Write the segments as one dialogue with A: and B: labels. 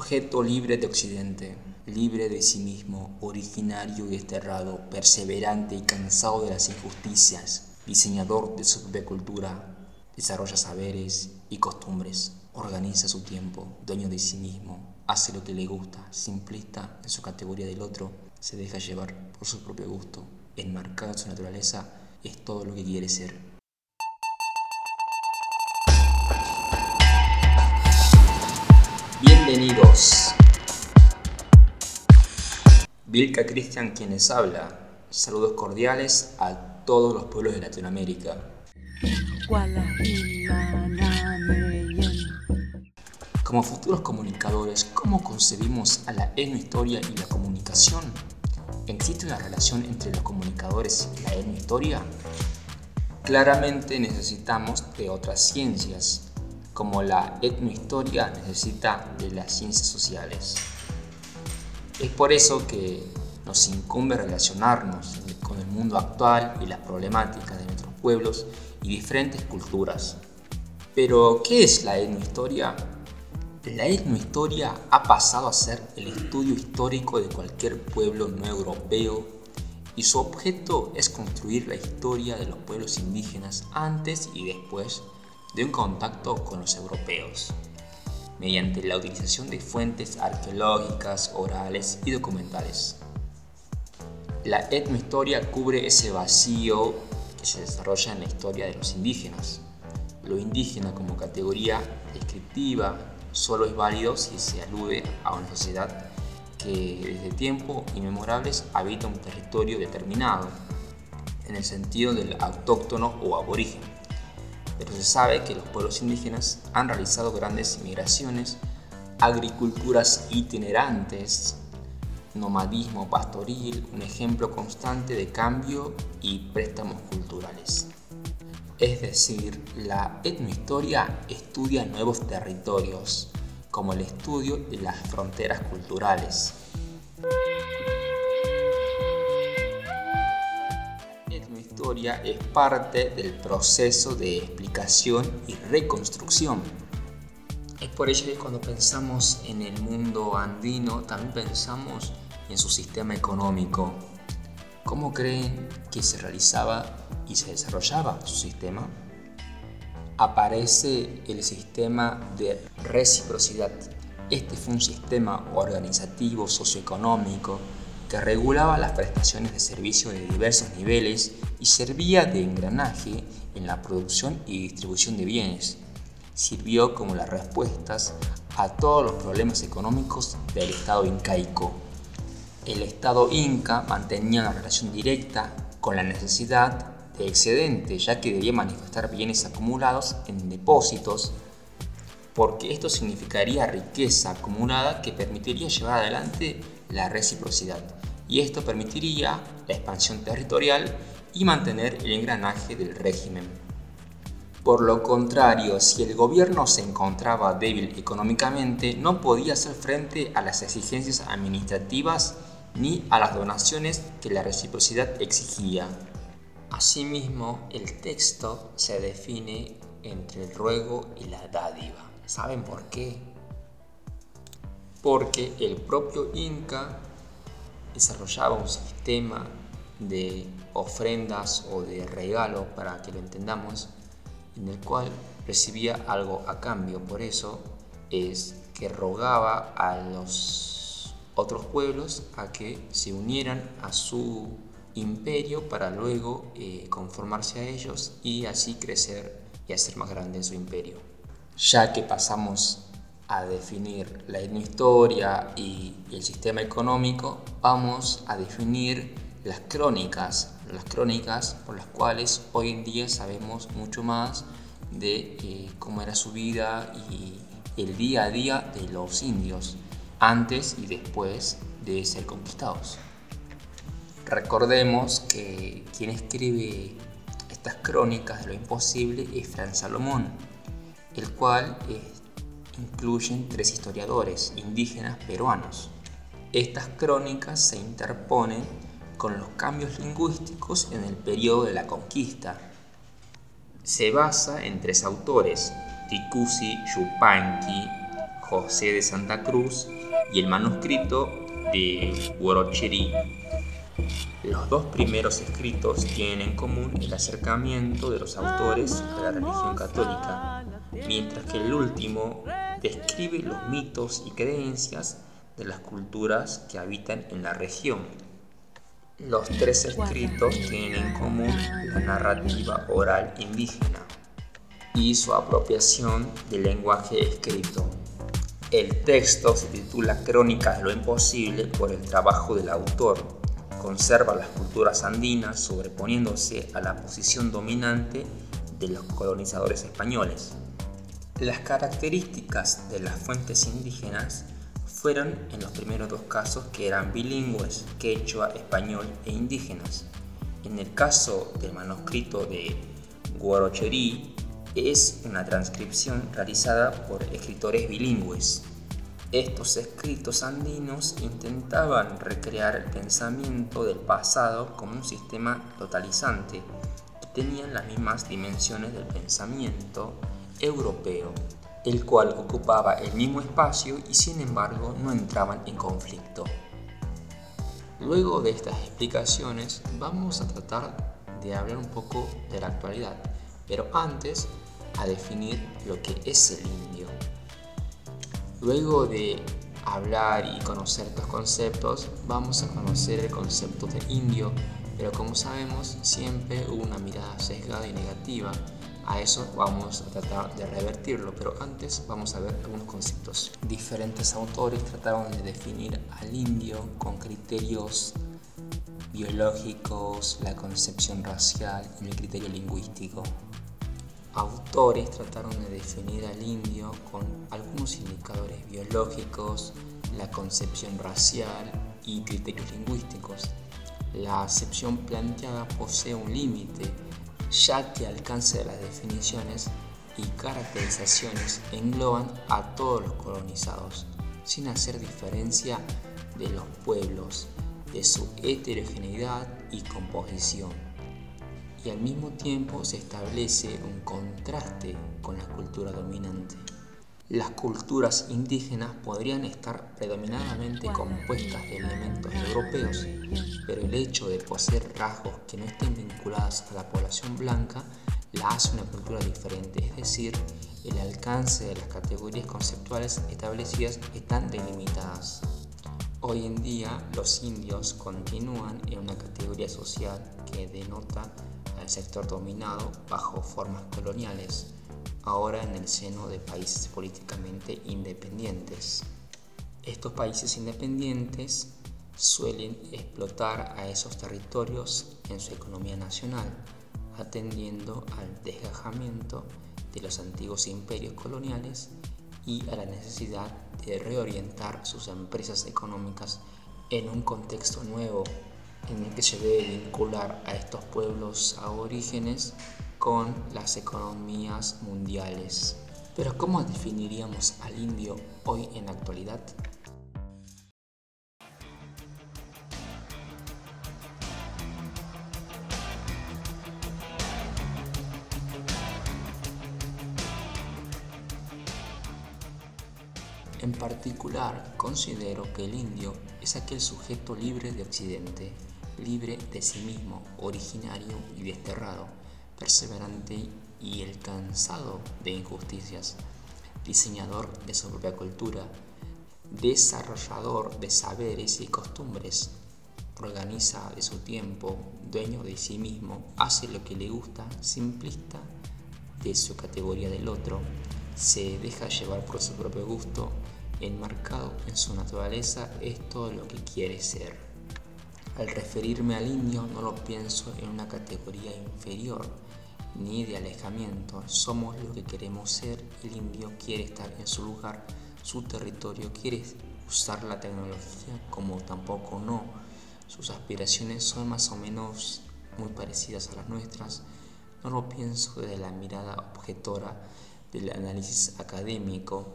A: Sujeto libre de Occidente, libre de sí mismo, originario y desterrado, perseverante y cansado de las injusticias, diseñador de su propia cultura, desarrolla saberes y costumbres, organiza su tiempo, dueño de sí mismo, hace lo que le gusta, simplista en su categoría del otro, se deja llevar por su propio gusto, enmarcado en su naturaleza, es todo lo que quiere ser. Bienvenidos. Vilca Cristian quienes habla. Saludos cordiales a todos los pueblos de Latinoamérica. Como futuros comunicadores, ¿cómo concebimos a la etnohistoria y la comunicación? ¿Existe una relación entre los comunicadores y la etnohistoria? Claramente necesitamos de otras ciencias, como la etnohistoria necesita de las ciencias sociales. Es por eso que nos incumbe relacionarnos con el mundo actual y las problemáticas de nuestros pueblos y diferentes culturas. Pero, ¿qué es la etnohistoria? La etnohistoria ha pasado a ser el estudio histórico de cualquier pueblo no europeo y su objeto es construir la historia de los pueblos indígenas antes y después de un contacto con los europeos, mediante la utilización de fuentes arqueológicas, orales y documentales. La etnohistoria cubre ese vacío que se desarrolla en la historia de los indígenas. Lo indígena como categoría descriptiva solo es válido si se alude a una sociedad que desde tiempos inmemorables habita un territorio determinado, en el sentido del autóctono o aborigen pero se sabe que los pueblos indígenas han realizado grandes migraciones, agriculturas itinerantes, nomadismo pastoril, un ejemplo constante de cambio y préstamos culturales. Es decir, la etnohistoria estudia nuevos territorios, como el estudio de las fronteras culturales. Es parte del proceso de explicación y reconstrucción. Es por ello que cuando pensamos en el mundo andino, también pensamos en su sistema económico. ¿Cómo creen que se realizaba y se desarrollaba su sistema? Aparece el sistema de reciprocidad. Este fue un sistema organizativo socioeconómico que regulaba las prestaciones de servicio de diversos niveles y servía de engranaje en la producción y distribución de bienes. Sirvió como las respuestas a todos los problemas económicos del Estado incaico. El Estado inca mantenía una relación directa con la necesidad de excedente, ya que debía manifestar bienes acumulados en depósitos, porque esto significaría riqueza acumulada que permitiría llevar adelante la reciprocidad y esto permitiría la expansión territorial y mantener el engranaje del régimen. Por lo contrario, si el gobierno se encontraba débil económicamente, no podía hacer frente a las exigencias administrativas ni a las donaciones que la reciprocidad exigía. Asimismo, el texto se define entre el ruego y la dádiva. ¿Saben por qué? Porque el propio Inca desarrollaba un sistema de ofrendas o de regalo, para que lo entendamos, en el cual recibía algo a cambio. Por eso es que rogaba a los otros pueblos a que se unieran a su imperio para luego eh, conformarse a ellos y así crecer y hacer más grande su imperio. Ya que pasamos a definir la etnohistoria y el sistema económico, vamos a definir las crónicas, las crónicas por las cuales hoy en día sabemos mucho más de eh, cómo era su vida y el día a día de los indios antes y después de ser conquistados. Recordemos que quien escribe estas crónicas de lo imposible es Fran Salomón, el cual es incluyen tres historiadores indígenas peruanos. Estas crónicas se interponen con los cambios lingüísticos en el periodo de la conquista. Se basa en tres autores, Tikusi Yupanqui, José de Santa Cruz y el manuscrito de Huorocheri. Los dos primeros escritos tienen en común el acercamiento de los autores a la religión católica, mientras que el último describe los mitos y creencias de las culturas que habitan en la región. Los tres escritos tienen en común la narrativa oral indígena y su apropiación del lenguaje escrito. El texto se titula Crónicas de lo Imposible por el trabajo del autor. Conserva las culturas andinas sobreponiéndose a la posición dominante de los colonizadores españoles. Las características de las fuentes indígenas fueron en los primeros dos casos que eran bilingües, quechua, español e indígenas. En el caso del manuscrito de Guarocherí, es una transcripción realizada por escritores bilingües. Estos escritos andinos intentaban recrear el pensamiento del pasado como un sistema totalizante y tenían las mismas dimensiones del pensamiento europeo, el cual ocupaba el mismo espacio y sin embargo no entraban en conflicto. Luego de estas explicaciones vamos a tratar de hablar un poco de la actualidad, pero antes a definir lo que es el indio. Luego de hablar y conocer estos conceptos, vamos a conocer el concepto de indio, pero como sabemos siempre hubo una mirada sesgada y negativa. A eso vamos a tratar de revertirlo, pero antes vamos a ver algunos conceptos. Diferentes autores trataron de definir al indio con criterios biológicos, la concepción racial y el criterio lingüístico autores trataron de definir al indio con algunos indicadores biológicos, la concepción racial y criterios lingüísticos. La acepción planteada posee un límite, ya que alcance de las definiciones y caracterizaciones engloban a todos los colonizados, sin hacer diferencia de los pueblos, de su heterogeneidad y composición y al mismo tiempo se establece un contraste con la cultura dominante. Las culturas indígenas podrían estar predominantemente compuestas de elementos europeos, pero el hecho de poseer rasgos que no estén vinculados a la población blanca la hace una cultura diferente, es decir, el alcance de las categorías conceptuales establecidas están delimitadas. Hoy en día los indios continúan en una categoría social que denota al sector dominado bajo formas coloniales, ahora en el seno de países políticamente independientes. Estos países independientes suelen explotar a esos territorios en su economía nacional, atendiendo al desgajamiento de los antiguos imperios coloniales y a la necesidad de reorientar sus empresas económicas en un contexto nuevo en el que se debe vincular a estos pueblos aborígenes con las economías mundiales. Pero ¿cómo definiríamos al indio hoy en la actualidad? En particular, considero que el indio es aquel sujeto libre de Occidente, libre de sí mismo, originario y desterrado, perseverante y el cansado de injusticias, diseñador de su propia cultura, desarrollador de saberes y costumbres, organiza de su tiempo, dueño de sí mismo, hace lo que le gusta, simplista de su categoría del otro, se deja llevar por su propio gusto, enmarcado en su naturaleza es todo lo que quiere ser. Al referirme al indio no lo pienso en una categoría inferior ni de alejamiento. Somos lo que queremos ser. El indio quiere estar en su lugar, su territorio, quiere usar la tecnología como tampoco no. Sus aspiraciones son más o menos muy parecidas a las nuestras. No lo pienso desde la mirada objetora del análisis académico.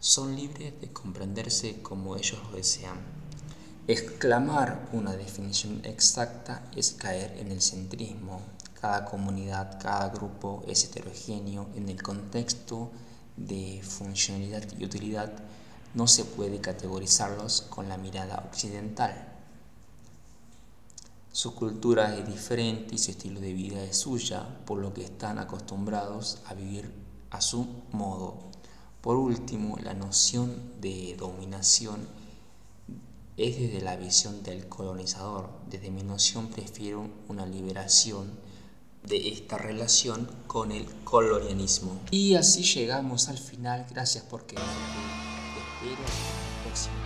A: Son libres de comprenderse como ellos lo desean. Exclamar una definición exacta es caer en el centrismo. Cada comunidad, cada grupo es heterogéneo en el contexto de funcionalidad y utilidad, no se puede categorizarlos con la mirada occidental. Su cultura es diferente y su estilo de vida es suya, por lo que están acostumbrados a vivir a su modo. Por último, la noción de dominación es desde la visión del colonizador. Desde mi noción prefiero una liberación de esta relación con el colonialismo. Y así llegamos al final. Gracias por quedarte. Te espero